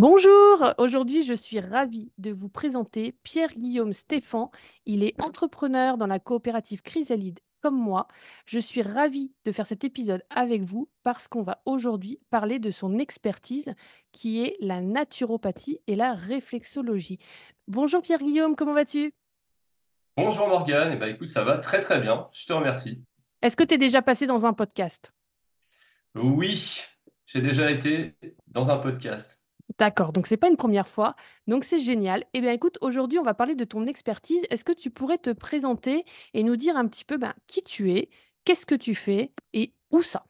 Bonjour, aujourd'hui je suis ravie de vous présenter Pierre-Guillaume Stéphan. Il est entrepreneur dans la coopérative Chrysalide comme moi. Je suis ravie de faire cet épisode avec vous parce qu'on va aujourd'hui parler de son expertise qui est la naturopathie et la réflexologie. Bonjour Pierre-Guillaume, comment vas-tu? Bonjour Morgane, eh ben, écoute, ça va très très bien, je te remercie. Est-ce que tu es déjà passé dans un podcast? Oui, j'ai déjà été dans un podcast. D'accord, donc c'est pas une première fois, donc c'est génial. Eh bien écoute, aujourd'hui on va parler de ton expertise. Est-ce que tu pourrais te présenter et nous dire un petit peu ben, qui tu es, qu'est-ce que tu fais et où ça?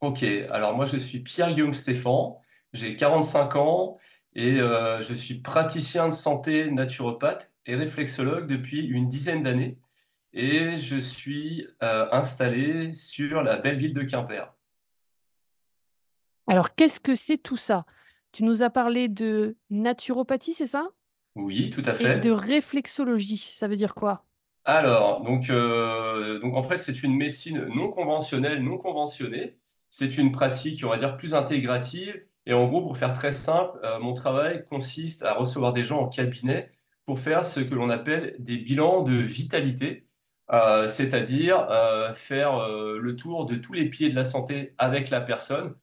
Ok, alors moi je suis Pierre-Guillaume Stéphan, j'ai 45 ans et euh, je suis praticien de santé naturopathe et réflexologue depuis une dizaine d'années et je suis euh, installé sur la belle ville de Quimper. Alors qu'est-ce que c'est tout ça? Tu nous as parlé de naturopathie, c'est ça? Oui, tout à Et de fait. réflexologie, ça veut dire quoi? Alors, donc, euh, donc en fait, c'est une médecine non conventionnelle, non conventionnée. C'est une pratique, on va dire, plus intégrative. Et en gros, pour faire très simple, euh, mon travail consiste à recevoir des gens en cabinet pour faire ce que l'on appelle des bilans de vitalité, Euh, c'est-à-dire faire le tour de tous les pieds de la santé avec la personne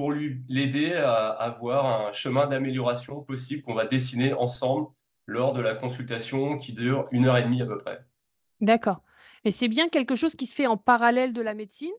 pour lui l'aider à avoir un chemin d'amélioration possible qu'on va dessiner ensemble lors de la consultation qui dure une heure et demie à peu près. D'accord. Et c'est bien quelque chose qui se fait en parallèle de la médecine?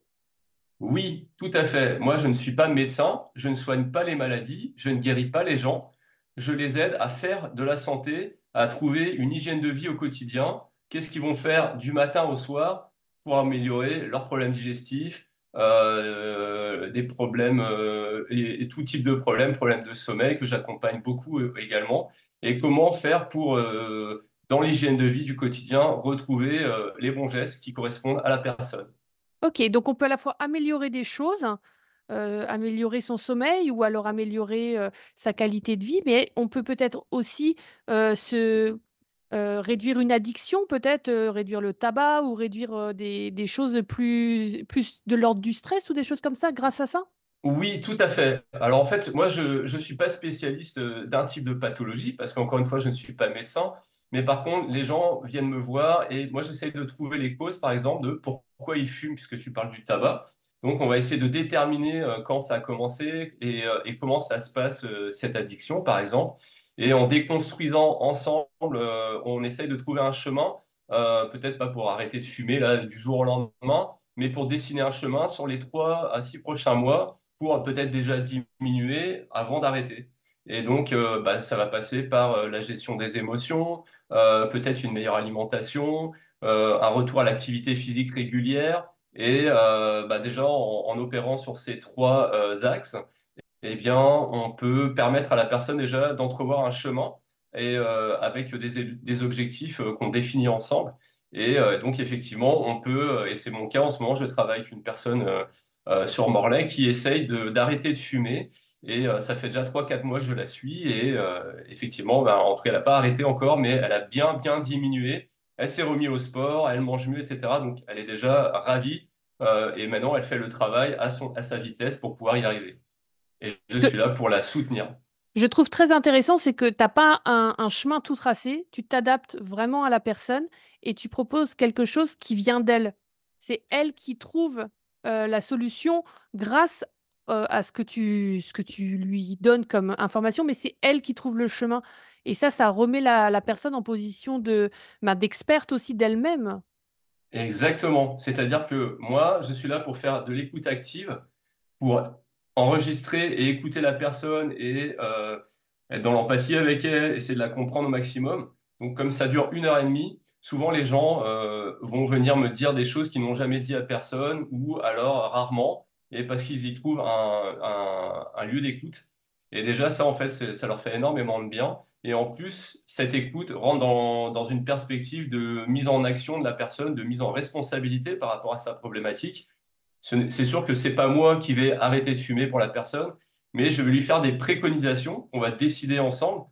Oui, tout à fait. Moi, je ne suis pas médecin, je ne soigne pas les maladies, je ne guéris pas les gens. Je les aide à faire de la santé, à trouver une hygiène de vie au quotidien. Qu'est-ce qu'ils vont faire du matin au soir pour améliorer leurs problèmes digestifs, euh, des problèmes euh, et, tout type de problèmes, problèmes de sommeil que j'accompagne beaucoup euh, également. Et comment faire pour, dans l'hygiène de vie du quotidien, retrouver les bons gestes qui correspondent à la personne? Ok, donc on peut à la fois améliorer des choses, améliorer son sommeil ou alors améliorer sa qualité de vie, mais on peut peut-être aussi se euh, réduire une addiction, peut-être euh, réduire le tabac ou réduire euh, des, des choses plus, plus de l'ordre du stress ou des choses comme ça grâce à ça? Oui, tout à fait. Alors en fait, moi, je ne suis pas spécialiste d'un type de pathologie, parce qu'encore une fois, je ne suis pas médecin. Mais par contre, les gens viennent me voir et moi, j'essaie de trouver les causes, par exemple, de pourquoi ils fument, puisque tu parles du tabac. Donc, on va essayer de déterminer quand ça a commencé et, et comment ça se passe, cette addiction, par exemple. Et en déconstruisant ensemble, euh, on essaye de trouver un chemin, euh, peut-être pas pour arrêter de fumer là, du jour au lendemain, mais pour dessiner un chemin sur les trois à six prochains mois pour peut-être déjà diminuer avant d'arrêter. Et donc, euh, bah, ça va passer par la gestion des émotions, peut-être une meilleure alimentation, un retour à l'activité physique régulière. Et bah, déjà, en, opérant sur ces trois axes, eh bien, on peut permettre à la personne déjà d'entrevoir un chemin et euh, avec des, des objectifs euh, qu'on définit ensemble. Et euh, donc, effectivement, on peut, euh, et c'est mon cas en ce moment, je travaille avec une personne euh, euh, sur Morlaix qui essaye d'arrêter de fumer. Et ça fait déjà trois quatre mois que je la suis. Et effectivement, ben, en tout cas, elle n'a pas arrêté encore, mais elle a bien, bien diminué. Elle s'est remise au sport, elle mange mieux, etc. Donc, elle est déjà ravie. Et maintenant, elle fait le travail à son, à sa vitesse pour pouvoir y arriver. Et je suis là pour la soutenir. je trouve très intéressant, c'est que tu n'as pas un, un chemin tout tracé, tu t'adaptes vraiment à la personne et tu proposes quelque chose qui vient d'elle. C'est elle qui trouve euh, la solution grâce euh, à ce que tu, ce que tu lui donnes comme information, mais c'est elle qui trouve le chemin. Et ça, ça remet la, la personne en position de, bah, d'experte aussi d'elle-même. Exactement. C'est-à-dire que moi, je suis là pour faire de l'écoute active, pour enregistrer et écouter la personne et euh, être dans l'empathie avec elle, essayer de la comprendre au maximum. Donc, comme ça dure une heure et demie, souvent les gens euh, vont venir me dire des choses qu'ils n'ont jamais dit à personne ou alors rarement. et parce qu'ils y trouvent un, lieu d'écoute. Et déjà, ça, en fait, ça leur fait énormément de bien. Et en plus, cette écoute rentre dans une perspective de mise en action de la personne, de mise en responsabilité par rapport à sa problématique. C'est sûr que c'est pas moi qui vais arrêter de fumer pour la personne, mais je vais lui faire des préconisations qu'on va décider ensemble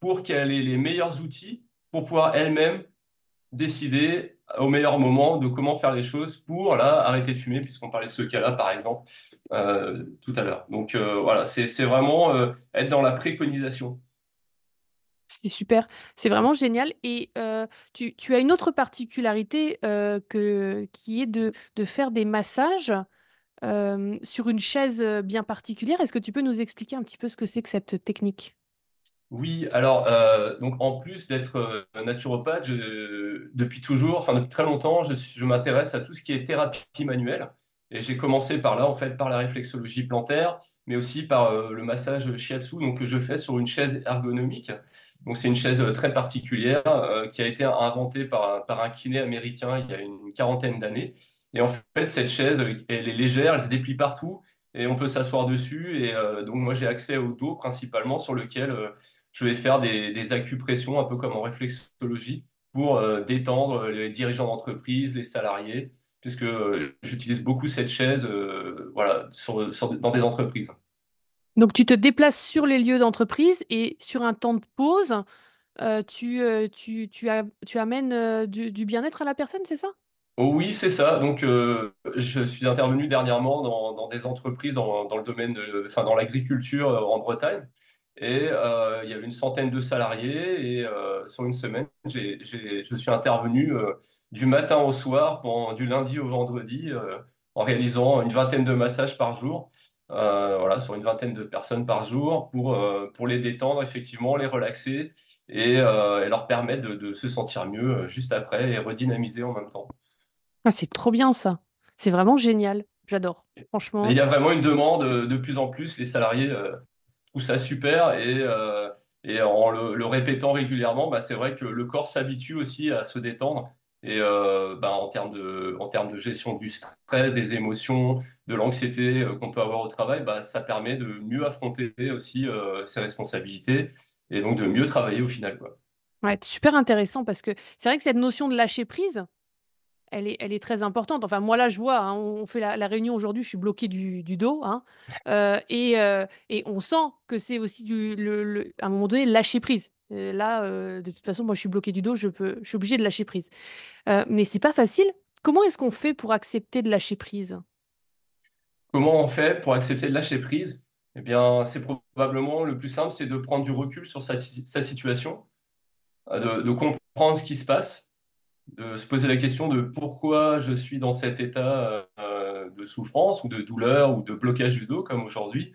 pour qu'elle ait les meilleurs outils pour pouvoir elle-même décider au meilleur moment de comment faire les choses pour là arrêter de fumer, puisqu'on parlait de ce cas-là, par exemple, euh, tout à l'heure. Donc euh, voilà, c'est c'est vraiment euh, être dans la préconisation. C'est super, c'est vraiment génial. Et tu, as une autre particularité que, qui est de, faire des massages sur une chaise bien particulière. Est-ce que tu peux nous expliquer un petit peu ce que c'est que cette technique? Oui, alors donc en plus d'être naturopathe, depuis toujours, enfin depuis très longtemps, je, je m'intéresse à tout ce qui est thérapie manuelle. Et j'ai commencé par là, en fait, par la réflexologie plantaire, mais aussi par euh, le massage shiatsu, donc que je fais sur une chaise ergonomique. C'est une chaise euh, très particulière euh, qui a été inventée par, par un kiné américain il y a une quarantaine d'années. Et en fait, cette chaise, elle est légère, elle se déplie partout et on peut s'asseoir dessus. Et donc moi, j'ai accès au dos principalement sur lequel je vais faire des, des acupressions, un peu comme en réflexologie, pour détendre les dirigeants d'entreprise, les salariés, puisque euh, j'utilise beaucoup cette chaise euh, voilà, sur- sur- dans des entreprises. Donc tu te déplaces sur les lieux d'entreprise et sur un temps de pause, euh, tu, tu, tu, amènes du, du bien-être à la personne, c'est ça? Oh oui, c'est ça. Donc, euh, je suis intervenu dernièrement dans, dans des entreprises dans, dans le domaine de, enfin, dans l'agriculture en Bretagne. Et euh, il y avait une centaine de salariés. Et euh, sur une semaine, j'ai- je suis intervenu du matin au soir, du lundi au vendredi, euh, en réalisant une vingtaine de massages par jour. Euh, voilà, sur une vingtaine de personnes par jour pour, euh, pour les détendre, effectivement, les relaxer et, euh, et leur permettre de, de se sentir mieux euh, juste après et redynamiser en même temps. Ah, c'est trop bien ça. C'est vraiment génial. J'adore. Mais il Franchement. y a vraiment une demande euh, de plus en plus. Les salariés euh, trouvent ça super et, euh, et en le, le répétant régulièrement, bah, c'est vrai que le corps s'habitue aussi à se détendre. Et euh, bah, en termes de, en termes de gestion du stress, des émotions, de l'anxiété euh, qu'on peut avoir au travail, bah, ça permet de mieux affronter aussi euh, ses responsabilités et donc de mieux travailler au final, quoi. Ouais, super intéressant parce que c'est vrai que cette notion de lâcher prise, Elle est, elle est très importante. Enfin, moi, là, je vois, hein, on fait la, la réunion aujourd'hui, je suis bloquée du, du dos. hein, euh, et, et on sent que c'est aussi, du, le, le- à un moment donné, lâcher prise. Là, de toute façon, moi, je suis bloquée du dos, je peux, je suis obligée de lâcher prise. Euh, mais c'est pas facile. Comment est-ce qu'on fait pour accepter de lâcher prise? Comment on fait pour accepter de lâcher prise? Eh bien, c'est probablement le plus simple, c'est de prendre du recul sur sa, situation euh, de, comprendre ce qui se passe, de se poser la question de pourquoi je suis dans cet état de souffrance ou de douleur ou de blocage du dos comme aujourd'hui.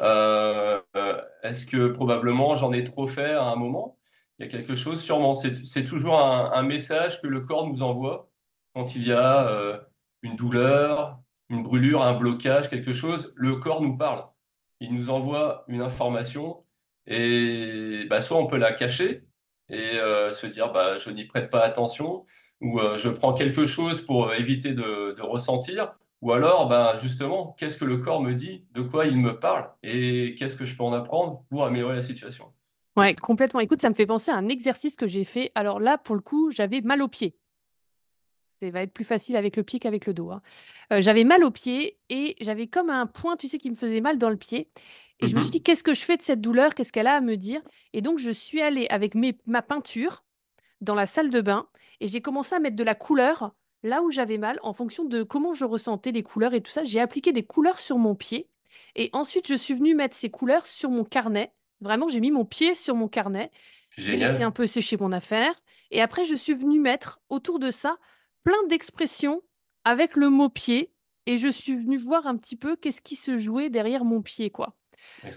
Euh, euh, est-ce que probablement j'en ai trop fait à un moment? Il y a quelque chose, sûrement. C'est, toujours un, message que le corps nous envoie quand il y a euh, une douleur, une brûlure, un blocage, quelque chose. Le corps nous parle. Il nous envoie une information et bah, soit on peut la cacher et se dire bah, je n'y prête pas attention ou je prends quelque chose pour éviter de ressentir ou alors bah, justement qu'est-ce que le corps me dit, de quoi il me parle et qu'est-ce que je peux en apprendre pour améliorer la situation? Ouais, complètement. Écoute, ça me fait penser à un exercice que j'ai fait. Alors là, pour le coup, j'avais mal aux pieds. Ça va être plus facile avec le pied qu'avec le dos. hein. Euh, j'avais mal au pied et j'avais comme un point, tu sais, qui me faisait mal dans le pied. Et je me suis dit, qu'est-ce que je fais de cette douleur? Qu'est-ce qu'elle a à me dire? Et donc, je suis allée avec mes- ma peinture dans la salle de bain et j'ai commencé à mettre de la couleur là où j'avais mal en fonction de comment je ressentais les couleurs et tout ça. J'ai appliqué des couleurs sur mon pied et ensuite, je suis venue mettre ces couleurs sur mon carnet. Vraiment, j'ai mis mon pied sur mon carnet. J'ai laissé un peu sécher mon affaire. Et après, je suis venue mettre autour de ça plein d'expressions avec le mot pied. Et je suis venue voir un petit peu qu'est-ce qui se jouait derrière mon pied, quoi.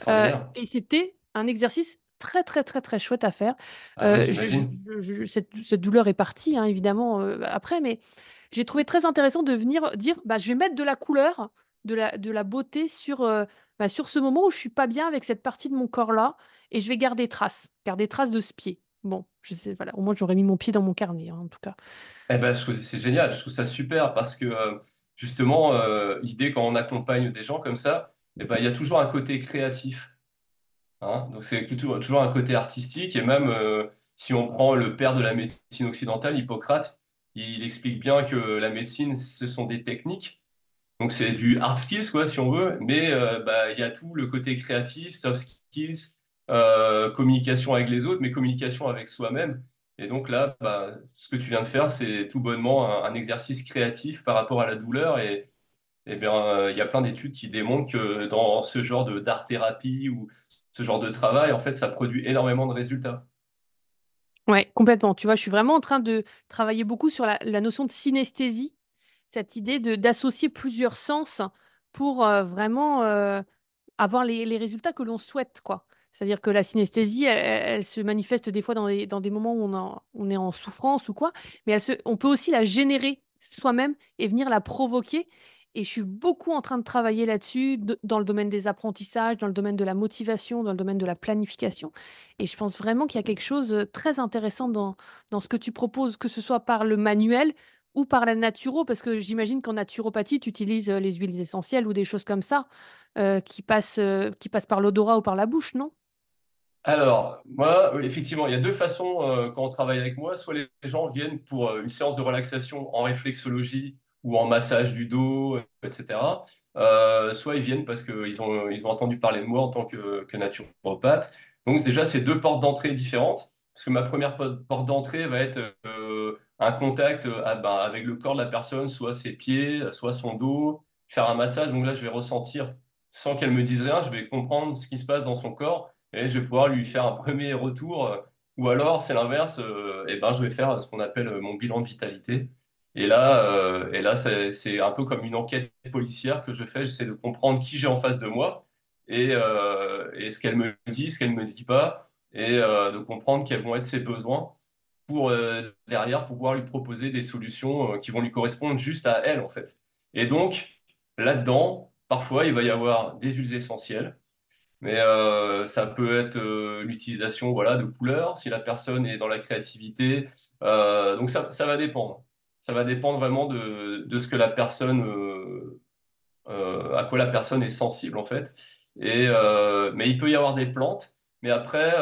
Euh, et c'était un exercice très, très, très, très chouette à faire. Ah Euh, je- je- j'imagine. je- je- cette, cette douleur est partie, hein, évidemment, euh, après, mais j'ai trouvé très intéressant de venir dire, bah, je vais mettre de la couleur, de la, de la beauté sur, euh, bah, sur ce moment où je suis pas bien avec cette partie de mon corps-là, et je vais garder trace, garder trace de ce pied. Bon, voilà, au moins j'aurais mis mon pied dans mon carnet, hein, en tout cas. Eh ben, c'est génial, je trouve ça super parce que euh, justement, euh, l'idée quand on accompagne des gens comme ça, eh ben, il y a toujours un côté créatif. hein. Donc c'est toujours, un côté artistique. Et même si on prend le père de la médecine occidentale, Hippocrate, il explique bien que la médecine, ce sont des techniques. Donc c'est du hard skills, quoi, si on veut, mais euh, bah, il y a tout le côté créatif, soft skills, euh, communication avec les autres, mais communication avec soi-même. Et donc là, bah, ce que tu viens de faire, c'est tout bonnement un, exercice créatif par rapport à la douleur. Et, eh bien, euh, il y a plein d'études qui démontrent que dans ce genre d'art-thérapie ou ce genre de travail, en fait, ça produit énormément de résultats. Ouais, complètement. Tu vois, je suis vraiment en train de travailler beaucoup sur la, notion de synesthésie, cette idée d'associer plusieurs sens pour euh, vraiment euh, avoir les, les résultats que l'on souhaite, quoi. C'est-à-dire que la synesthésie, elle, se manifeste des fois dans des, dans des moments où on, on est en souffrance ou quoi, mais elle se, on peut aussi la générer soi-même et venir la provoquer. Et je suis beaucoup en train de travailler là-dessus, de- dans le domaine des apprentissages, dans le domaine de la motivation, dans le domaine de la planification. Et je pense vraiment qu'il y a quelque chose de très intéressant dans, dans ce que tu proposes, que ce soit par le manuel ou par la naturo, parce que j'imagine qu'en naturopathie, tu utilises euh, les huiles essentielles ou des choses comme ça euh, qui passent, euh, qui passent par l'odorat ou par la bouche, non? Alors, moi, effectivement, il y a deux façons euh, quand on travaille avec moi. Soit les gens viennent pour euh, une séance de relaxation en réflexologie ou en massage du dos, etc. Euh, soit ils viennent parce qu'ils ont, entendu parler de moi en tant que, que naturopathe. Donc déjà, c'est deux portes d'entrée différentes. Parce que ma première po- porte d'entrée va être euh, un contact euh, ah, ben, avec le corps de la personne, soit ses pieds, soit son dos, faire un massage. Donc là, je vais ressentir, sans qu'elle me dise rien, je vais comprendre ce qui se passe dans son corps et je vais pouvoir lui faire un premier retour. Ou alors, c'est l'inverse, et ben, je vais faire ce qu'on appelle mon bilan de vitalité. Et là, euh, et là c'est, un peu comme une enquête policière que je fais. J'essaie de comprendre qui j'ai en face de moi et, euh, ce qu'elle me dit, ce qu'elle ne me dit pas, et euh, de comprendre quels vont être ses besoins pour derrière pouvoir lui proposer des solutions qui vont lui correspondre juste à elle, en fait. Et donc, là-dedans, parfois, il va y avoir des huiles essentielles. Mais ça peut être l'utilisation voilà, de couleurs, si la personne est dans la créativité. Donc ça, ça va dépendre. Ça va dépendre vraiment de, de ce que la personne, euh, euh, à quoi la personne est sensible en fait. Et, euh, mais il peut y avoir des plantes. Mais après,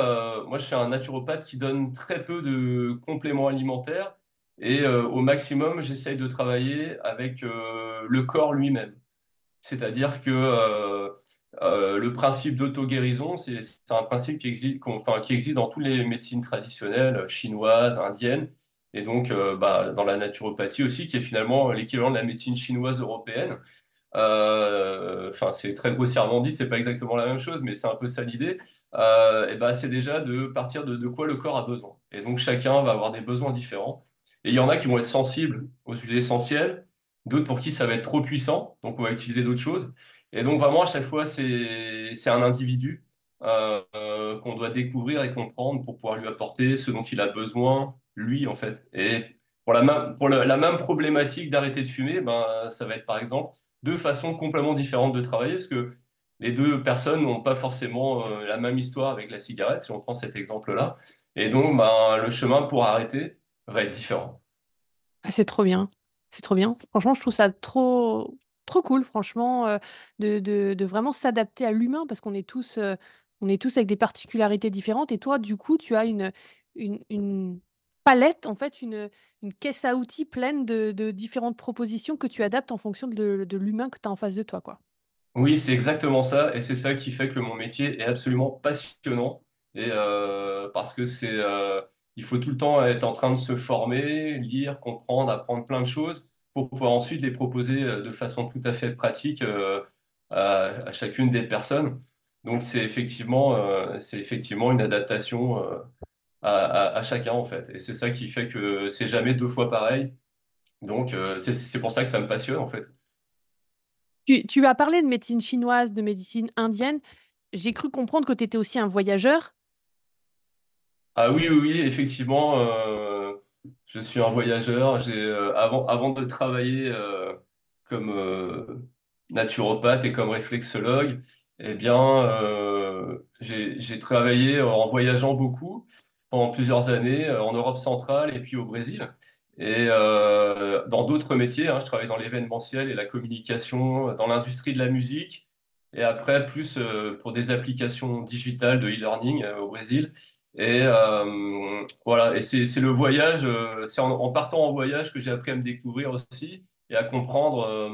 moi je suis un naturopathe qui donne très peu de compléments alimentaires. Et au maximum, j'essaye de travailler avec le corps lui-même. C'est-à-dire que le principe d'auto-guérison, c'est un principe qui existe, enfin, qui existe dans toutes les médecines traditionnelles, chinoises, indiennes, et donc euh, bah, dans la naturopathie aussi, qui est finalement l'équivalent de la médecine chinoise européenne. Euh, Enfin, c'est très grossièrement dit, c'est pas exactement la même chose, mais c'est un peu ça l'idée. Euh, et ben, c'est déjà de partir de, de quoi le corps a besoin. Et donc chacun va avoir des besoins différents. Et il y en a qui vont être sensibles aux huiles essentielles, d'autres pour qui ça va être trop puissant, donc on va utiliser d'autres choses. Et donc vraiment à chaque fois c'est un individu qu'on doit découvrir et comprendre pour pouvoir lui apporter ce dont il a besoin lui en fait. Et pour la même problématique d'arrêter de fumer, ben ça va être par exemple deux façons complètement différentes de travailler parce que les deux personnes n'ont pas forcément euh, la même histoire avec la cigarette si on prend cet exemple-là. Et donc ben le chemin pour arrêter va être différent. Ah, c'est trop bien. C'est trop bien. Franchement, je trouve ça trop, trop cool, franchement, euh, de, de, vraiment s'adapter à l'humain parce qu'on est tous, euh, on est tous avec des particularités différentes. Et toi, du coup, tu as une, une palette, en fait, une, une caisse à outils pleine de, différentes propositions que tu adaptes en fonction de, de l'humain que tu as en face de toi, quoi. Oui, c'est exactement ça, et c'est ça qui fait que mon métier est absolument passionnant, et euh, parce que c'est, euh, il faut tout le temps être en train de se former, lire, comprendre, apprendre plein de choses pour pouvoir ensuite les proposer euh, de façon tout à fait pratique à, chacune des personnes. Donc c'est effectivement, c'est effectivement une adaptation à, à, à chacun en fait, et c'est ça qui fait que c'est jamais deux fois pareil. Donc euh, c'est pour ça que ça me passionne en fait. Tu, tu as parlé de médecine chinoise, de médecine indienne. J'ai cru comprendre que tu étais aussi un voyageur. Ah oui, oui, oui, effectivement, euh, je suis un voyageur. J'ai euh, avant, avant de travailler comme naturopathe et comme réflexologue, eh bien, euh, j'ai, j'ai travaillé en voyageant beaucoup pendant plusieurs années euh, en Europe centrale et puis au Brésil. Et euh, dans d'autres métiers, hein, je travaille dans l'événementiel et la communication, dans l'industrie de la musique, et après plus euh, pour des applications digitales de e-learning au Brésil. Et voilà, et c'est le voyage, c'est en, partant en voyage que j'ai appris à me découvrir aussi et à comprendre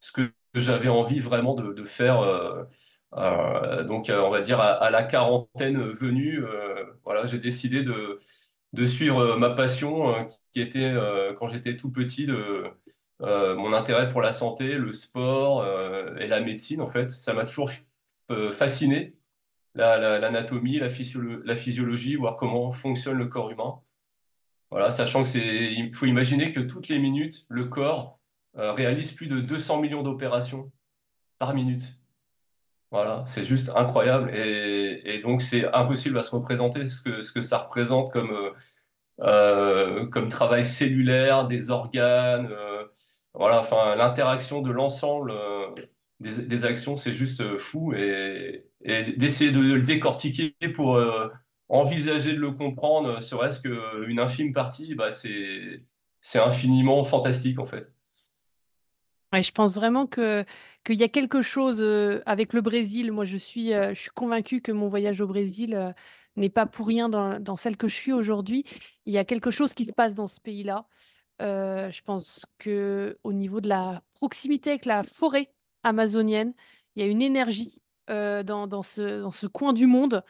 ce que j'avais envie vraiment de faire. Euh, donc, euh, on va dire à, la quarantaine venue, euh, voilà, j'ai décidé de suivre ma passion qui était quand j'étais tout petit mon intérêt pour la santé, le sport et la médecine en fait. Ça m'a toujours fasciné, la, la- l'anatomie, la, physiolo- la physiologie, voir comment fonctionne le corps humain. Voilà, sachant que c'est, il faut imaginer que toutes les minutes, le corps réalise plus de 200 millions d'opérations par minute. Voilà, c'est juste incroyable et, donc c'est impossible à se représenter ce que, ce que ça représente comme, euh, euh, comme travail cellulaire, des organes, euh, voilà, enfin, l'interaction de l'ensemble des, actions, c'est juste fou et, d'essayer de le décortiquer pour envisager de le comprendre, serait-ce qu'une infime partie, bah, c'est, c'est infiniment fantastique en fait. Ouais, je pense vraiment que qu'il y a quelque chose avec le Brésil. Moi, je suis, je suis convaincue que mon voyage au Brésil n'est pas pour rien dans, celle que je suis aujourd'hui. Il y a quelque chose qui se passe dans ce pays-là. Je pense que au niveau de la proximité avec la forêt amazonienne, il y a une énergie dans, dans ce, dans ce coin du monde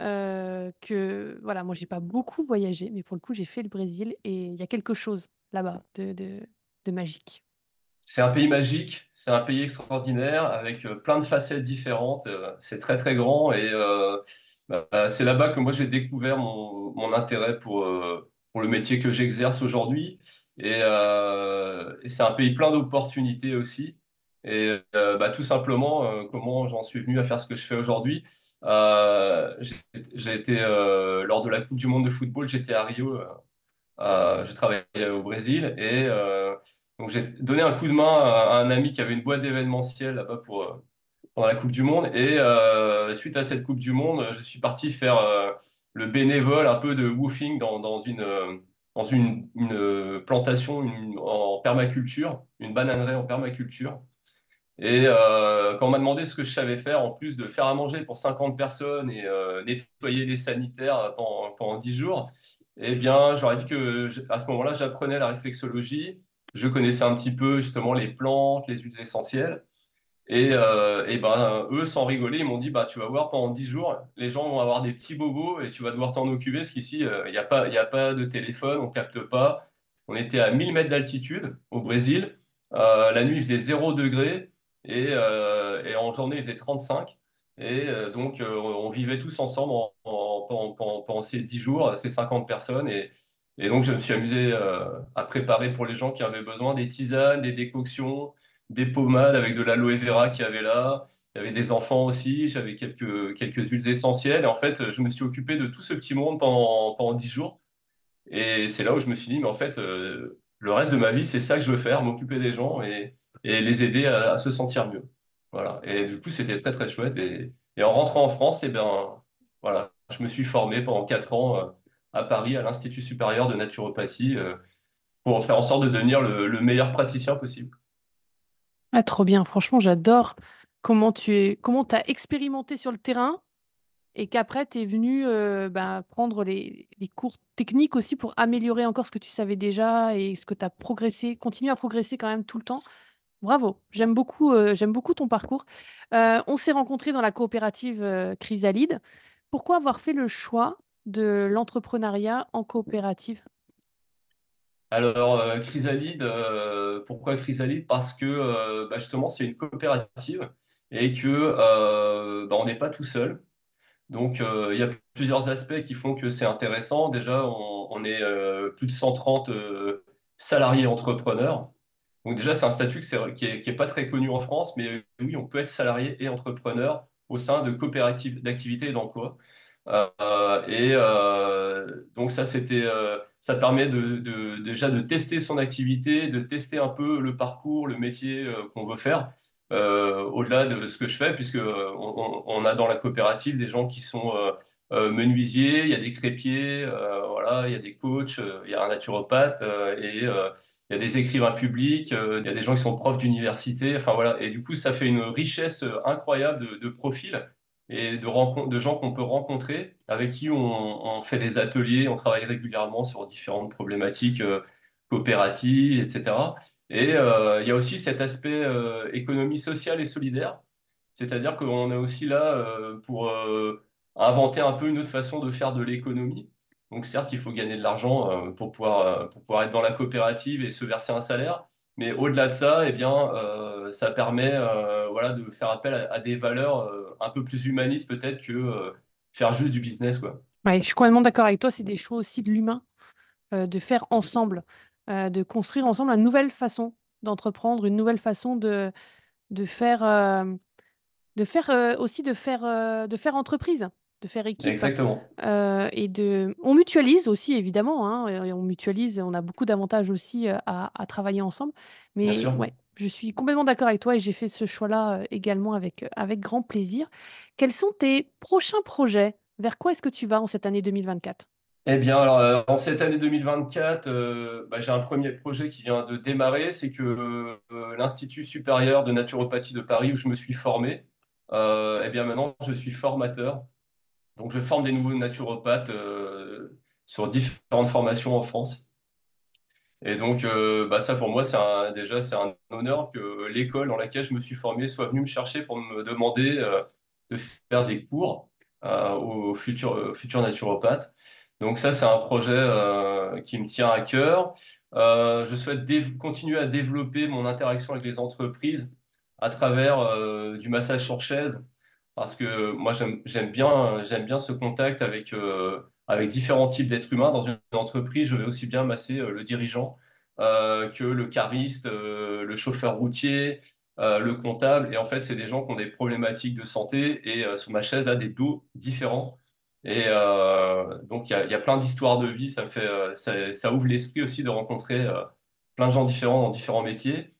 euh, que voilà, moi j'ai pas beaucoup voyagé, mais pour le coup j'ai fait le Brésil et il y a quelque chose là-bas de, de, de magique. C'est un pays magique, c'est un pays extraordinaire avec euh, plein de facettes différentes. euh, C'est très très grand et euh, bah, bah, c'est là-bas que moi j'ai découvert mon, mon intérêt pour, pour le métier que j'exerce aujourd'hui. Et, c'est un pays plein d'opportunités aussi. Et bah, tout simplement, comment j'en suis venu à faire ce que je fais aujourd'hui. J'ai j'ai été lors de la Coupe du Monde de football, j'étais à Rio euh, euh, je travaillais au Brésil et donc j'ai donné un coup de main à, un ami qui avait une boîte d'événementiel là-bas pour euh, pendant la Coupe du Monde et euh, suite à cette Coupe du Monde, je suis parti faire euh, le bénévole un peu de woofing dans, une dans une, plantation en permaculture, une bananeraie en permaculture. Et quand on m'a demandé ce que je savais faire, en plus de faire à manger pour 50 personnes et nettoyer les sanitaires pendant, pendant 10 jours, eh bien, j'aurais dit que à ce moment-là, j'apprenais la réflexologie. Je connaissais un petit peu justement les plantes, les huiles essentielles. Et, euh, et ben, eux, sans rigoler, ils m'ont dit, bah, tu vas voir, pendant 10 jours, les gens vont avoir des petits bobos et tu vas devoir t'en occuper parce qu'ici, euh, il n'y a pas, y a pas de téléphone, on capte pas. On était à 1000 mètres d'altitude au Brésil. Euh, la nuit, il faisait zéro degré et, euh, et en journée, il faisait 35. Et euh, donc, euh, on vivait tous ensemble en- en- pendant ces 10 jours, ces 50 personnes. Et, et donc, je me suis amusé euh, à préparer pour les gens qui avaient besoin des tisanes, des décoctions des pommades avec de l'aloe vera qu'il y avait là. Il y avait des enfants aussi, j'avais quelques, quelques huiles essentielles. Et en fait, je me suis occupé de tout ce petit monde pendant, pendant 10 jours. Et c'est là où je me suis dit, mais en fait, euh, le reste de ma vie, c'est ça que je veux faire, m'occuper des gens et, les aider à, se sentir mieux. Voilà. Et du coup, c'était très, très chouette. Et, en rentrant en France, eh bien, voilà, je me suis formé pendant 4 ans euh, à Paris, à l'Institut supérieur de naturopathie, euh, pour faire en sorte de devenir le, le meilleur praticien possible. Ah, trop bien. Franchement, j'adore comment tu comment t'as expérimenté sur le terrain et qu'après, tu es venu euh, bah, prendre les, cours techniques aussi pour améliorer encore ce que tu savais déjà et ce que tu as progressé, continuer à progresser quand même tout le temps. Bravo. J'aime beaucoup, euh, beaucoup ton parcours. On s'est rencontrés dans la coopérative Chrysalide. Pourquoi avoir fait le choix de l'entrepreneuriat en coopérative? Alors, euh, Chrysalide, euh, pourquoi Chrysalide? Parce que euh, bah, justement, c'est une coopérative et que bah, on n'est pas tout seul. Donc, il y a plusieurs aspects qui font que c'est intéressant. Déjà, on, est plus de 130 euh, salariés entrepreneurs. Donc déjà, c'est un statut qui est, qui est pas très connu en France, mais oui, on peut être salarié et entrepreneur au sein de coopératives d'activité et d'emploi. Euh, et euh, donc ça, c'était, euh, ça permet déjà de tester son activité, de tester un peu le parcours, le métier qu'on veut faire. au-delà de ce que je fais, puisque on, a dans la coopérative des gens qui sont menuisiers, il y a des crépiers, voilà, il y a des coachs, il y a un naturopathe et il y a des écrivains publics, il y a des gens qui sont profs d'université, enfin voilà. Et du coup, ça fait une richesse incroyable de profils et de, gens qu'on peut rencontrer, avec qui on, fait des ateliers, on travaille régulièrement sur différentes problématiques euh, coopératives, etc. Et euh, il y a aussi cet aspect euh, économie sociale et solidaire, c'est-à-dire qu'on est aussi là pour inventer un peu une autre façon de faire de l'économie. Donc certes, il faut gagner de l'argent pour pouvoir, pour pouvoir être dans la coopérative et se verser un salaire, mais au-delà de ça, eh bien, ça permet voilà, de faire appel à, des valeurs un peu plus humanistes peut-être que euh, faire juste du business. Quoi. Ouais, je suis complètement d'accord avec toi. C'est des choix aussi de l'humain, euh, de faire ensemble, de construire ensemble une nouvelle façon d'entreprendre, une nouvelle façon de, de faire, de faire aussi de faire, de faire entreprise de faire équipe. Exactement. et de... On mutualise aussi, évidemment. Hein, on mutualise, on a beaucoup d'avantages aussi à, à, travailler ensemble. Mais ouais, je suis complètement d'accord avec toi et j'ai fait ce choix-là euh, également avec, euh, avec grand plaisir. Quels sont tes prochains projets? Vers quoi est-ce que tu vas en cette année 2024? Eh bien, alors, euh, en cette année 2024, bah, j'ai un premier projet qui vient de démarrer, c'est que l'Institut supérieur de naturopathie de Paris, où je me suis formé, eh bien maintenant, je suis formateur. Donc, je forme des nouveaux naturopathes sur différentes formations en France. Et donc, euh, bah ça pour moi, c'est déjà c'est un honneur que l'école dans laquelle je me suis formé soit venue me chercher pour me demander euh, de faire des cours euh, aux futurs, futurs naturopathes. Donc ça, c'est un projet qui me tient à cœur. je souhaite continuer à développer mon interaction avec les entreprises à travers du massage sur chaise, parce que moi, bien, j'aime bien ce contact avec avec différents types d'êtres humains. Dans une entreprise, je vais aussi bien masser euh, le dirigeant euh, que le cariste, euh, le chauffeur routier, le comptable. Et en fait, c'est des gens qui ont des problématiques de santé et sur ma chaise, là, des dos différents. Et donc, il y, a plein d'histoires de vie. Ça me fait, ça, ouvre l'esprit aussi de rencontrer plein de gens différents dans différents métiers.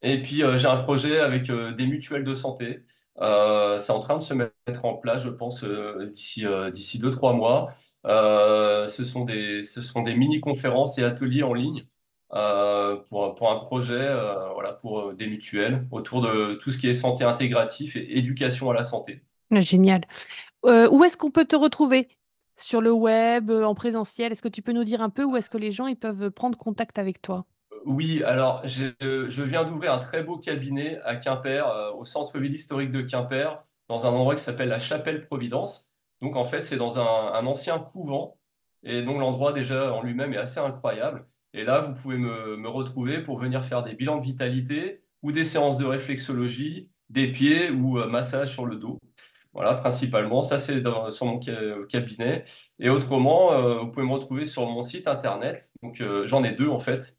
Et puis, j'ai un projet avec des mutuelles de santé. Euh, c'est en train de se mettre en place, je pense, euh, d'ici euh, d'ici deux trois mois. ce sont des des mini-conférences et ateliers en ligne pour un projet, voilà, pour des mutuelles autour de tout ce qui est santé intégratif et éducation à la santé. Génial. où est-ce qu'on peut te retrouver? Sur le web, en présentiel? Est-ce que tu peux nous dire un peu où est-ce que les gens peuvent prendre contact avec toi? Oui, alors je viens d'ouvrir un très beau cabinet à Quimper, euh, au centre-ville historique de Quimper, dans un endroit qui s'appelle la Chapelle Providence. Donc en fait, c'est dans un, ancien couvent, et donc l'endroit déjà en lui-même est assez incroyable. Et là, vous pouvez me, retrouver pour venir faire des bilans de vitalité ou des séances de réflexologie, des pieds ou euh, massage sur le dos. Voilà, principalement, ça c'est sur mon cabinet. Et autrement, euh, vous pouvez me retrouver sur mon site internet. Donc j'en ai deux en fait.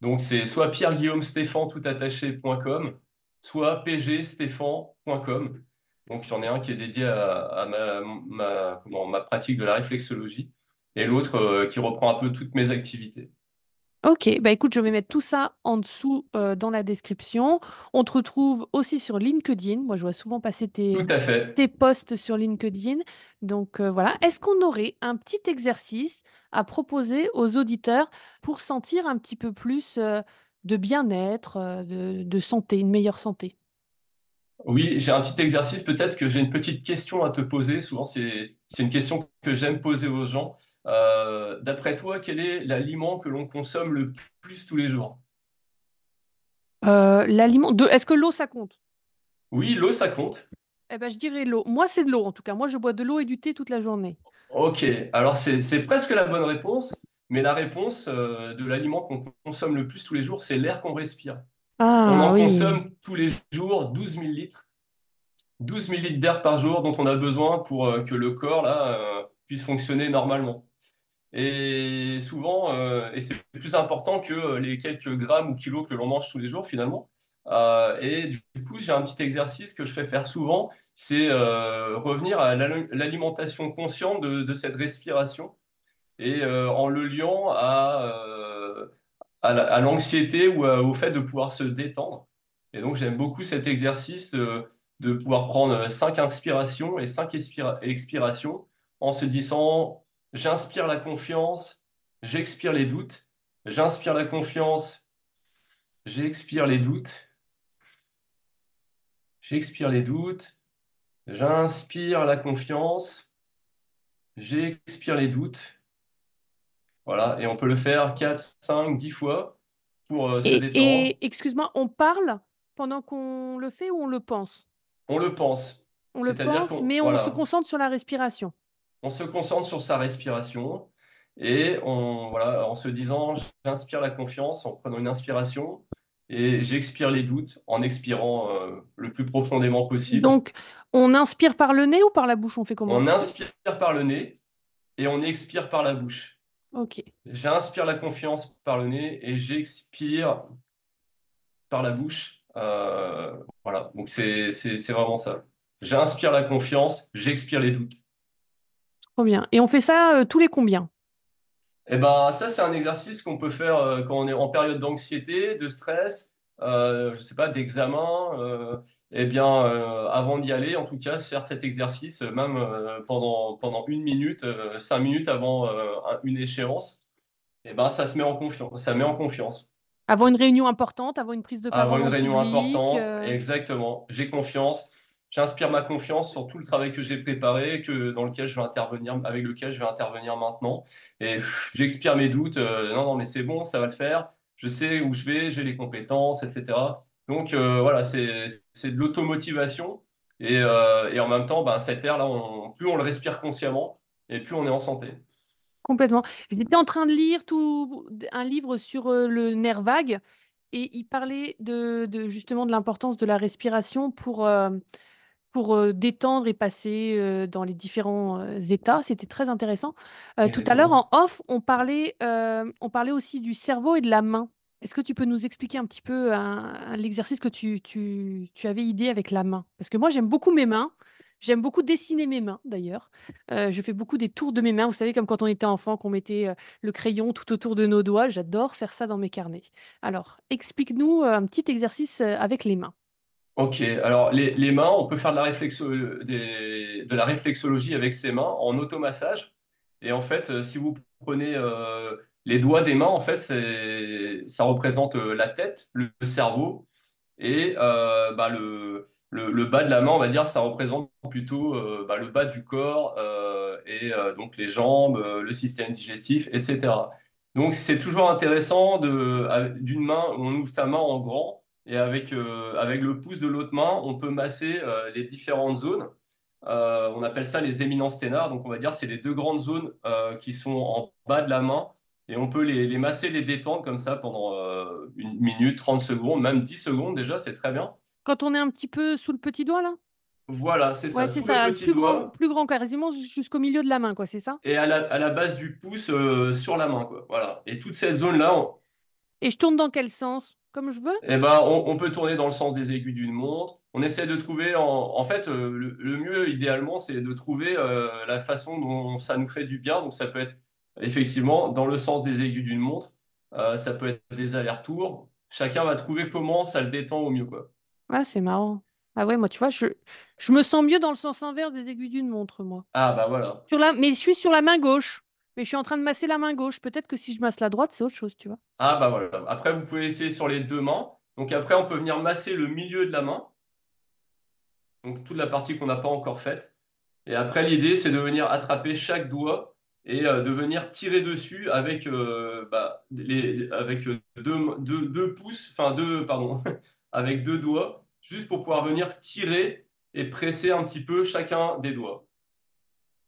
Donc, c'est soit pierre-guillaume-stéphane tout attaché.com, soit pgstéphane.com. Donc, j'en ai un qui est dédié à, ma, pratique de la réflexologie et l'autre euh, qui reprend un peu toutes mes activités. Ok, bah écoute, je vais mettre tout ça en dessous euh, dans la description. On te retrouve aussi sur LinkedIn. Moi, je vois souvent passer tes, tes posts sur LinkedIn. Donc euh, voilà. Est-ce qu'on aurait un petit exercice à proposer aux auditeurs pour sentir un petit peu plus euh, de bien-être, de, de santé, une meilleure santé? Oui, j'ai un petit exercice. Peut-être que j'ai une petite question à te poser. Souvent, c'est c'est une question que j'aime poser aux gens. Euh, d'après toi, quel est l'aliment que l'on consomme le plus tous les jours? Euh, l'aliment. De... Est-ce que l'eau, ça compte? Oui, l'eau, ça compte. Eh ben, je dirais l'eau. Moi, c'est de l'eau, en tout cas. Moi, je bois de l'eau et du thé toute la journée. Ok, alors c'est c'est presque la bonne réponse, mais la réponse euh, de l'aliment qu'on consomme le plus tous les jours, c'est l'air qu'on respire. On Ah en oui. consomme tous les jours 12 000 litres. 12 000 litres d'air par jour dont on a besoin pour euh, que le corps là, euh, puisse fonctionner normalement. Et souvent, euh, et c'est plus important que euh, les quelques grammes ou kilos que l'on mange tous les jours finalement. Euh, et du coup, j'ai un petit exercice que je fais faire souvent, c'est revenir à l'al- l'alimentation consciente de, cette respiration et en le liant à, à la- à l'anxiété ou au fait de pouvoir se détendre. Et donc, j'aime beaucoup cet exercice de pouvoir prendre cinq inspirations et cinq expirations en se disant, j'inspire la confiance, j'expire les doutes, j'inspire la confiance, j'expire les doutes, j'expire les doutes, j'inspire la confiance, j'expire les doutes. Voilà, et on peut le faire 4, 5, 10 fois pour euh, se Et, détendre. et excuse-moi, on parle pendant qu'on le fait ou on le pense? On le pense. On le pense, mais on se concentre sur la respiration. On se concentre sur sa respiration et on, voilà, en se disant, j'inspire la confiance en prenant une inspiration et j'expire les doutes en expirant euh, le plus profondément possible. Donc, on inspire par le nez ou par la bouche? On fait comment? On inspire par le nez et on expire par la bouche. Ok. J'inspire la confiance par le nez et j'expire par la bouche. Euh, voilà, donc c'est vraiment ça. J'inspire la confiance, j'expire les doutes. Trop bien. Et on fait ça euh, tous les combien? Eh ben, ça, c'est un exercice qu'on peut faire euh, quand on est en période d'anxiété, de stress, euh, je sais pas, d'examen. euh, eh bien, avant d'y aller, en tout cas, faire cet exercice, même pendant, pendant une minute, cinq minutes avant un- une échéance, eh ben, ça se met en confiance. Ça met en confiance. Avant une réunion importante, avant une prise de Avant parole une en réunion public. importante, exactement. J'ai confiance. J'inspire ma confiance sur tout le travail que j'ai préparé, que dans lequel je vais intervenir, avec lequel je vais intervenir maintenant. Et j'expire mes doutes. euh, non, non, mais c'est bon, ça va le faire. Je sais où je vais, j'ai les compétences, etc. Donc euh, voilà, c'est de l'automotivation. Et, euh, et en même temps, ben, cet air-là, plus on le respire consciemment, et plus on est en santé. Complètement. J'étais en train de lire tout un livre sur le nerf vague et il parlait de, de- justement de l'importance de la respiration pour, pour euh, détendre et passer euh, dans les différents euh, états. C'était très intéressant. Tout à l'heure, en off, on parlait, on parlait aussi du cerveau et de la main. Est-ce que tu peux nous expliquer un petit peu l'exercice que tu, tu, tu avais idée avec la main? Parce que moi, j'aime beaucoup mes mains. J'aime beaucoup dessiner mes mains, d'ailleurs. Je fais beaucoup des tours de mes mains. Vous savez, comme quand on était enfant, qu'on mettait le crayon tout autour de nos doigts. J'adore faire ça dans mes carnets. Alors, explique-nous un petit exercice avec les mains. Ok, alors les, les mains, on peut faire de la réflexo- des- de la réflexologie avec ses mains en automassage. Et en fait, euh, si vous prenez euh, les doigts des mains, en fait, ça représente euh, la tête, le cerveau, et euh, bah, le, le, le bas de la main, on va dire, ça représente plutôt euh, bah, le bas du corps, euh, et euh, donc les jambes, euh, le système digestif, etc. Donc c'est toujours intéressant d'une main, on ouvre sa main en grand, et avec, euh, avec le pouce de l'autre main, on peut masser euh, les différentes zones. Euh, on appelle ça les éminences thénard. Donc, on va dire c'est les deux grandes zones qui sont en bas de la main. Et on peut les, les masser, les détendre comme ça pendant une minute, 30 secondes, même 10 secondes déjà, c'est très bien. Quand on est un petit peu sous le petit doigt, là? Voilà, c'est Ouais, ça, c'est ça, plus grand, plus grand, quasiment jusqu'au milieu de la main, quoi, c'est ça? et à la, à la base du pouce euh, sur la main, quoi. Voilà. Et toute cette zone-là, on, Et je tourne dans quel sens? Comme je veux? eh ben, on, on peut tourner dans le sens des aiguilles d'une montre. On essaie de trouver, en, en fait, euh, le, le mieux idéalement, c'est de trouver euh, la façon dont ça nous fait du bien. Donc, ça peut être effectivement dans le sens des aiguilles d'une montre. Euh, ça peut être des allers-retours. Chacun va trouver comment ça le détend au mieux, quoi. Ah, c'est marrant. Ah ouais, moi, tu vois, je, je me sens mieux dans le sens inverse des aiguilles d'une montre, moi. Ah, bah voilà. Sur la... Mais je suis sur la main gauche. Mais je suis en train de masser la main gauche. Peut-être que si je masse la droite, c'est autre chose, tu vois. Ah, bah voilà. Après, vous pouvez essayer sur les deux mains. Donc, après, on peut venir masser le milieu de la main. Donc, toute la partie qu'on n'a pas encore faite. Et après, l'idée, c'est de venir attraper chaque doigt et euh, de venir tirer dessus avec, euh, bah, les, avec euh, deux, deux, deux pouces, enfin deux, pardon, avec deux doigts, juste pour pouvoir venir tirer et presser un petit peu chacun des doigts.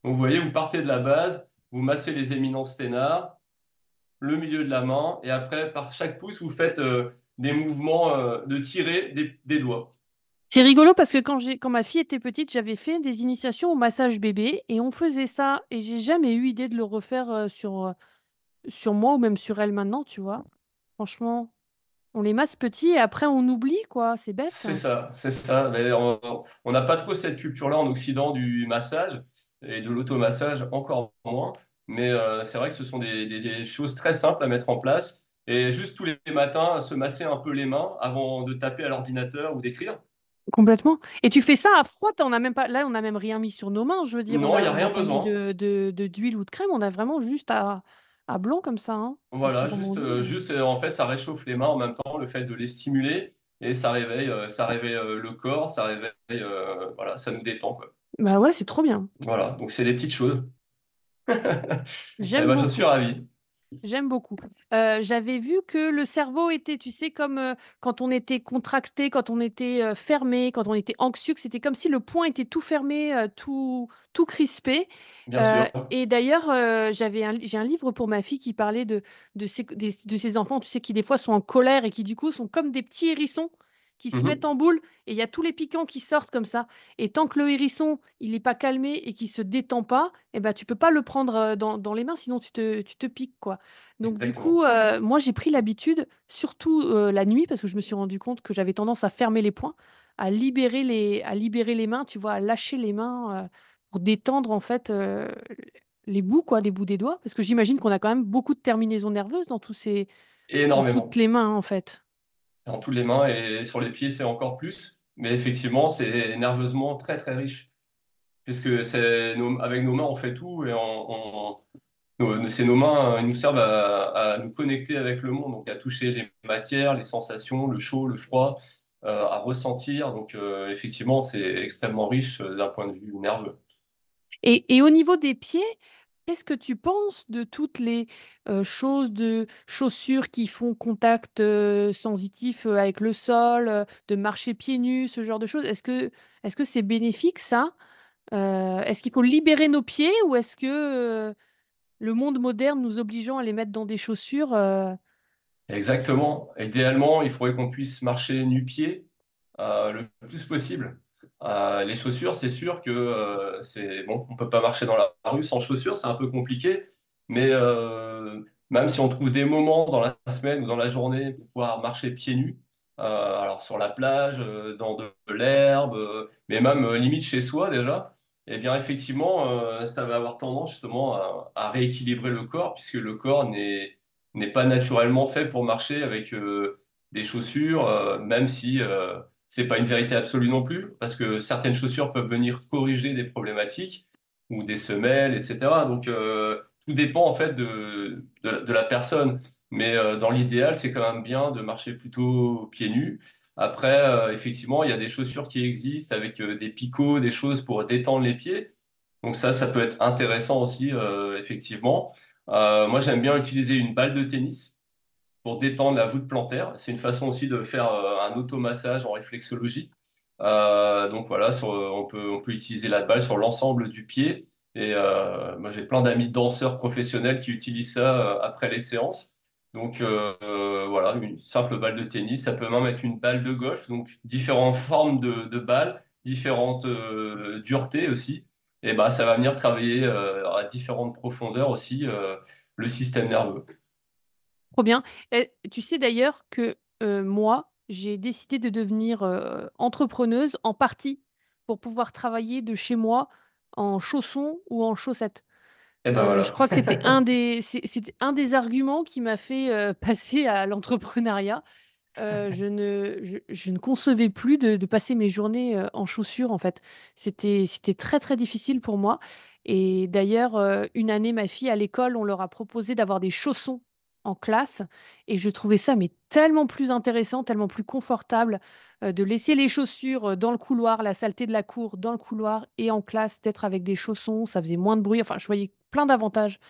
Donc, vous voyez, vous partez de la base, vous massez les éminences thénard, le milieu de la main, et après, par chaque pouce, vous faites euh, des mouvements euh, de tirer des, des doigts. C'est rigolo parce que quand quand ma fille était petite, j'avais fait des initiations au massage bébé et on faisait ça et j'ai jamais eu idée de le refaire euh, sur, sur moi ou même sur elle maintenant, tu vois. Franchement, on les masse petits et après on oublie, quoi. C'est bête. C'est ça, c'est ça. Mais on on n'a pas trop cette culture-là en Occident du massage et de l'automassage encore moins. Mais euh, c'est vrai que ce sont des, des- des choses très simples à mettre en place Et juste tous les matins, se masser un peu les mains avant de taper à l'ordinateur ou d'écrire. Complètement. Et tu fais ça à froid, on a même pas, là, on n'a même rien mis sur nos mains. Je veux dire, on Non, il n'y a, rien besoin. de, de, d'huile ou de crème, on a vraiment juste à, à blanc comme ça. Hein. Voilà, juste, euh, juste euh, en fait, ça réchauffe les mains en même temps, le fait de les stimuler, et ça réveille, ça réveille le corps, ça réveille, voilà, ça nous détend, quoi. Bah ouais, c'est trop bien. Voilà, donc c'est des petites choses. Eh J'aime ben, je suis beaucoup. ravi. J'aime beaucoup. Euh, j'avais vu que le cerveau était, tu sais, comme euh, quand on était contracté, quand on était euh, fermé, quand on était anxieux, que c'était comme si le poing était tout fermé, euh, tout, tout crispé. Bien sûr. et d'ailleurs, j'avais j'ai un livre pour ma fille qui parlait de, de, des- de ces enfants, tu sais, qui des fois sont en colère et qui du coup sont comme des petits hérissons qui se mettent Mhm. en boule et il y a tous les piquants qui sortent comme ça. Et tant que le hérisson, il n'est pas calmé et qu'il se détend pas, eh ben, tu peux pas le prendre dans, dans les mains, sinon tu te, tu te piques, quoi. Donc du coup, euh, moi j'ai pris l'habitude, surtout euh, la nuit, parce que je me suis rendu compte que j'avais tendance à fermer les poings, à libérer les, à libérer les mains, tu vois, à lâcher les mains euh, pour détendre en fait les bouts, quoi, les bouts des doigts, parce que j'imagine qu'on a quand même beaucoup de terminaisons nerveuses dans tous ces, dans toutes les mains en fait. Dans toutes les mains et sur les pieds, c'est encore plus. Mais effectivement, c'est nerveusement très, très riche. Puisque c'est avec nos mains, on fait tout et nos- c'est nos mains, nous servent à, nous connecter avec le monde, donc à toucher les matières, les sensations, le chaud, le froid, euh, à ressentir. Donc, euh, effectivement, c'est extrêmement riche euh, d'un point de vue nerveux. Et au niveau des pieds, qu'est-ce que tu penses de toutes les choses de chaussures qui font contact sensitif avec le sol, de marcher pieds nus, ce genre de choses? Est-ce que c'est bénéfique ça? Est-ce qu'il faut libérer nos pieds ou est-ce que le monde moderne nous obligeant à les mettre dans des chaussures Exactement. Idéalement, il faudrait qu'on puisse marcher nu-pied euh, le plus possible. Euh, les chaussures, c'est sûr que euh, c'est bon, on peut pas marcher dans la rue sans chaussures, c'est un peu compliqué. Mais euh, même si on trouve des moments dans la semaine ou dans la journée pour pouvoir marcher pieds nus, euh, alors sur la plage, dans de, l'herbe, mais même limite chez soi déjà, eh bien effectivement, ça va avoir tendance justement à, à rééquilibrer le corps, puisque le corps n'est n'est pas naturellement fait pour marcher avec des chaussures, même si c'est pas une vérité absolue non plus, parce que certaines chaussures peuvent venir corriger des problématiques ou des semelles, etc. Donc euh, tout dépend en fait de, de, la personne. Mais euh, dans l'idéal, c'est quand même bien de marcher plutôt pieds nus. Après, euh, effectivement, il y a des chaussures qui existent avec des picots, des choses pour détendre les pieds. Donc ça, ça peut être intéressant aussi, effectivement. Moi, j'aime bien utiliser une balle de tennis pour détendre la voûte plantaire. C'est une façon aussi de faire euh, un automassage en réflexologie. Euh, donc voilà, sur- on peut, utiliser la balle sur l'ensemble du pied. Et euh, moi, j'ai plein d'amis danseurs professionnels qui utilisent ça euh, après les séances. Donc euh, euh, voilà, une simple balle de tennis. Ça peut même être une balle de golf. Donc différentes formes de, de balles, différentes euh, duretés aussi. Et bah, ça va venir travailler euh, à différentes profondeurs aussi euh, le système nerveux. Trop bien. Et tu sais d'ailleurs que euh, moi, j'ai décidé de devenir euh, entrepreneuse en partie pour pouvoir travailler de chez moi en chaussons ou en chaussettes. Et ben Euh, je crois que c'était un des, c'est- c'était un des arguments qui m'a fait euh, passer à l'entrepreneuriat. Euh, je ne, je, je ne concevais plus de, de passer mes journées euh, en chaussures, en fait. C'était, c'était très, très difficile pour moi. Et d'ailleurs, euh, une année, ma fille, à l'école, on leur a proposé d'avoir des chaussons en classe. Et je trouvais ça, mais tellement plus intéressant, tellement plus confortable, euh, de laisser les chaussures euh, dans le couloir, la saleté de la cour dans le couloir et en classe, d'être avec des chaussons. Ça faisait moins de bruit. Enfin, je voyais plein d'avantages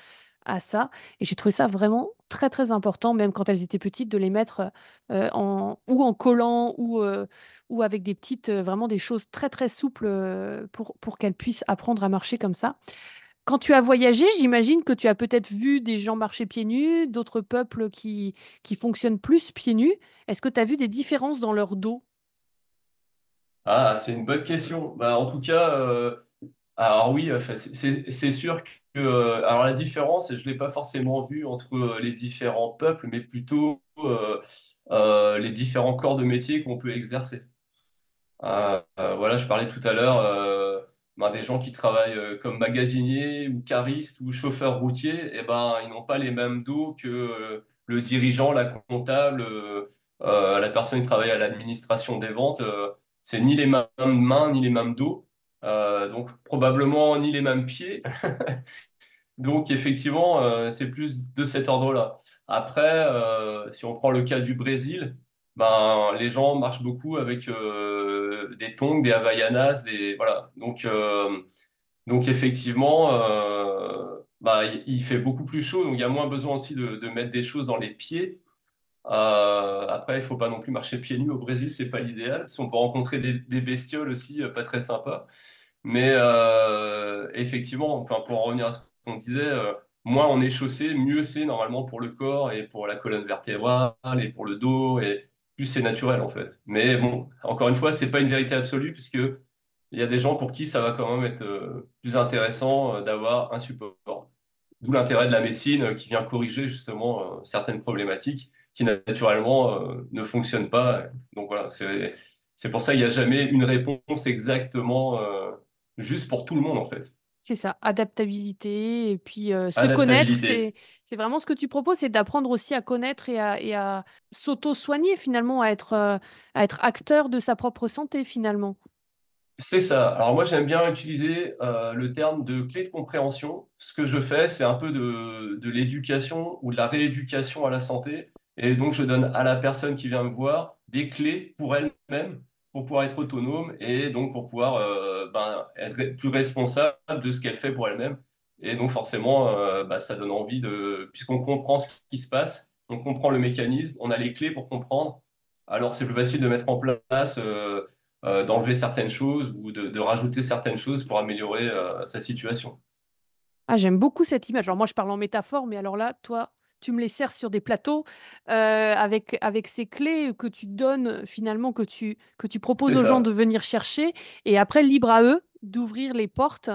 à ça. Et j'ai trouvé ça vraiment très, très important, même quand elles étaient petites, de les mettre euh, en, ou en collant ou, ou avec des petites, vraiment des choses très, très souples pour, pour qu'elles puissent apprendre à marcher comme ça. Quand tu as voyagé, j'imagine que tu as peut-être vu des gens marcher pieds nus, d'autres peuples qui, qui fonctionnent plus pieds nus. Est-ce que tu as vu des différences dans leur dos? Ah, c'est une bonne question. Bah, en tout cas, euh, alors oui, c'est sûr que euh, alors la différence, je l'ai pas forcément vue entre euh, les différents peuples, mais plutôt les différents corps de métier qu'on peut exercer. Voilà, je parlais tout à l'heure ben, des gens qui travaillent euh, comme magasiniers ou caristes ou chauffeurs routiers, et ben ils n'ont pas les mêmes dos que euh, le dirigeant, la comptable, euh, la personne qui travaille à l'administration des ventes, euh, c'est ni les mêmes mains, ni les mêmes dos, donc probablement ni les mêmes pieds. Donc effectivement, c'est plus de cet ordre-là. Après, si on prend le cas du Brésil, ben les gens marchent beaucoup avec euh, des tongs, des havaianas, des voilà. Donc euh, donc effectivement, euh, bah, il fait beaucoup plus chaud, donc il y a moins besoin aussi de, mettre des choses dans les pieds. Après, il faut pas non plus marcher pieds nus au Brésil, c'est pas l'idéal. Si on peut rencontrer des, bestioles aussi, pas très sympa. Mais effectivement, enfin, pour en revenir à ce qu'on disait, moins on est chaussé, mieux c'est normalement pour le corps et pour la colonne vertébrale et pour le dos et plus c'est naturel en fait. Mais bon, encore une fois, c'est pas une vérité absolue puisque il y a des gens pour qui ça va quand même être euh, plus intéressant euh, d'avoir un support. D'où l'intérêt de la médecine euh, qui vient corriger justement certaines problématiques qui naturellement ne fonctionnent pas. Donc voilà, c'est pour ça qu'il n'y a jamais une réponse exactement juste pour tout le monde en fait. C'est ça, adaptabilité et puis euh, se connaître, c'est c'est vraiment ce que tu proposes, c'est d'apprendre aussi à connaître et à, et à s'auto-soigner finalement, à être, euh, à être acteur de sa propre santé finalement. C'est ça. Alors moi j'aime bien utiliser euh, le terme de clé de compréhension. Ce que je fais, c'est un peu de, de l'éducation ou de la rééducation à la santé. Et donc je donne à la personne qui vient me voir des clés pour elle-même, pour pouvoir être autonome et donc pour pouvoir euh, ben, être plus responsable de ce qu'elle fait pour elle-même. Et donc forcément, euh, bah, ça donne envie de, puisqu'on comprend ce qui se passe, on comprend le mécanisme, on a les clés pour comprendre. Alors c'est plus facile de mettre en place. euh, d'enlever certaines choses ou de, de rajouter certaines choses pour améliorer sa situation. Ah, j'aime beaucoup cette image. Alors moi, je parle en métaphore, mais alors là, toi, tu me les sers sur des plateaux euh, avec, avec ces clés que tu donnes finalement, que tu, que tu proposes aux gens de venir chercher. Et après, libre à eux d'ouvrir les portes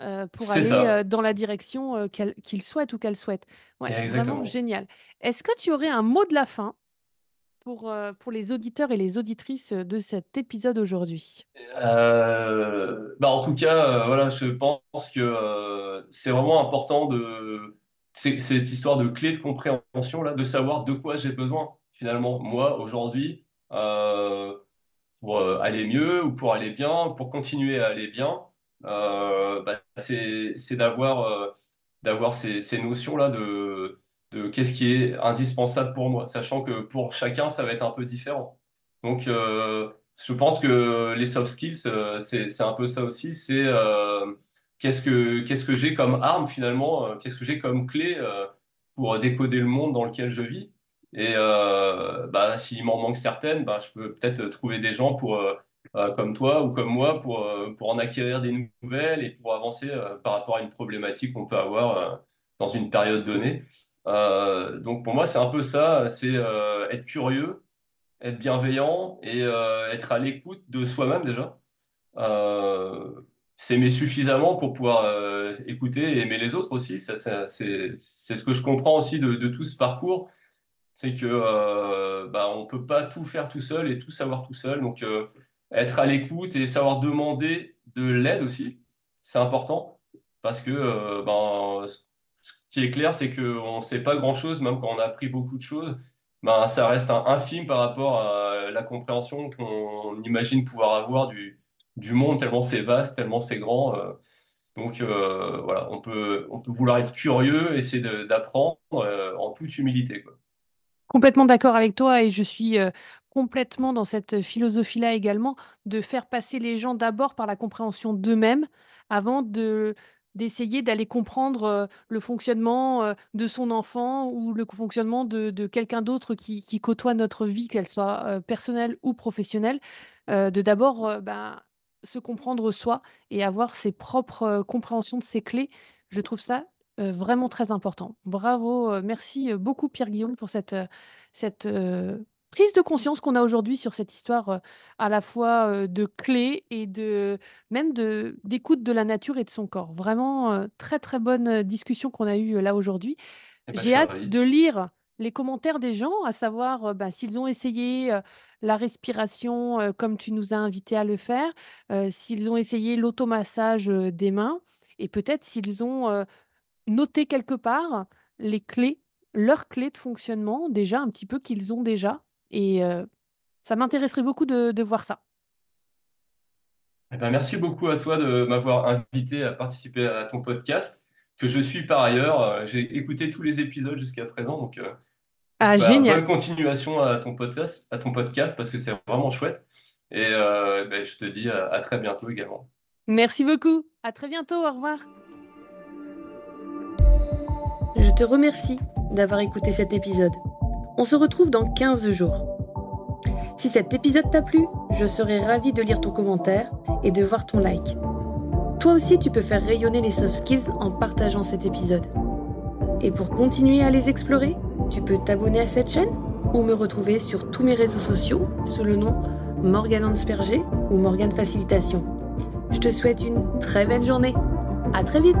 euh, pour aller euh, dans la direction qu'ils souhaitent ou qu'elles souhaitent. Ouais, vraiment exactement. génial. Est-ce que tu aurais un mot de la fin pour, pour les auditeurs et les auditrices de cet épisode aujourd'hui? Euh, bah en tout cas, voilà, je pense que c'est vraiment important de cette histoire de clé de compréhension là, de savoir de quoi j'ai besoin finalement moi aujourd'hui euh, pour euh, aller mieux ou pour aller bien, pour continuer à aller bien. Euh, bah, c'est euh, d'avoir ces, ces notions là de de qu'est-ce qui est indispensable pour moi, sachant que pour chacun ça va être un peu différent. Donc je pense que les soft skills, c'est, un peu ça aussi. C'est qu'est-ce que, qu'est-ce que j'ai comme arme finalement, euh, qu'est-ce que j'ai comme clé euh, pour décoder le monde dans lequel je vis? Et euh, bah, s'il m'en manque certaines, bah, je peux peut-être trouver des gens pour, comme toi ou comme moi pour, pour en acquérir des nouvelles et pour avancer par rapport à une problématique qu'on peut avoir dans une période donnée. Donc pour moi, c'est un peu ça, c'est être curieux être bienveillant et être à l'écoute de soi-même déjà. S'aimer suffisamment pour pouvoir euh, écouter et aimer les autres aussi. Ça, c'est, ce que je comprends aussi de, de tout ce parcours. C'est que euh, bah, on peut pas tout faire tout seul et tout savoir tout seul. Donc euh, être à l'écoute et savoir demander de l'aide aussi, c'est important parce que euh, ben, ce qui est clair, c'est qu'on ne sait pas grand-chose, même quand on a appris beaucoup de choses ben, ça reste infime par rapport à la compréhension qu'on imagine pouvoir avoir du, du monde, tellement c'est vaste, tellement c'est grand. euh. donc euh, voilà, on peut, vouloir être curieux, essayer d'apprendre euh, en toute humilité. Complètement d'accord avec toi et je suis complètement dans cette philosophie-là également, de faire passer les gens d'abord par la compréhension d'eux-mêmes avant de d'essayer d'aller comprendre le fonctionnement de son enfant ou le fonctionnement de, quelqu'un d'autre qui, côtoie notre vie, qu'elle soit personnelle ou professionnelle, de d'abord ben, se comprendre soi et avoir ses propres euh, compréhensions de ses clés. Je trouve ça euh, vraiment très important. Bravo, euh, merci euh, beaucoup Pierre-Guillaume pour cette, cette prise de conscience qu'on a aujourd'hui sur cette histoire à la fois de clés et de même de d'écoute de la nature et de son corps. Vraiment très très bonne discussion qu'on a eue là aujourd'hui. Et ben, J'ai hâte ravi. de lire les commentaires des gens, à savoir bah, s'ils ont essayé la respiration comme tu nous as invités à le faire, s'ils ont essayé l'automassage euh, des mains et peut-être s'ils ont noter quelque part les clés leurs clés de fonctionnement, déjà un petit peu qu'ils ont déjà. Et ça m'intéresserait beaucoup de, voir ça. Eh ben, merci beaucoup à toi de m'avoir invité à participer à ton podcast, que je suis par ailleurs. J'ai écouté tous les épisodes jusqu'à présent, donc ah, bah, génial. bonne continuation à ton podcast, à ton podcast parce que c'est vraiment chouette. Et ben, je te dis à très bientôt également. Merci beaucoup. À très bientôt. Au revoir. Je te remercie d'avoir écouté cet épisode. On se retrouve dans 15 jours. Si cet épisode t'a plu, je serai ravie de lire ton commentaire et de voir ton like. Toi aussi, tu peux faire rayonner les soft skills en partageant cet épisode. Et pour continuer à les explorer, tu peux t'abonner à cette chaîne ou me retrouver sur tous mes réseaux sociaux sous le nom Morgane Ansperger ou Morgane Facilitation. Je te souhaite une très belle journée. À très vite!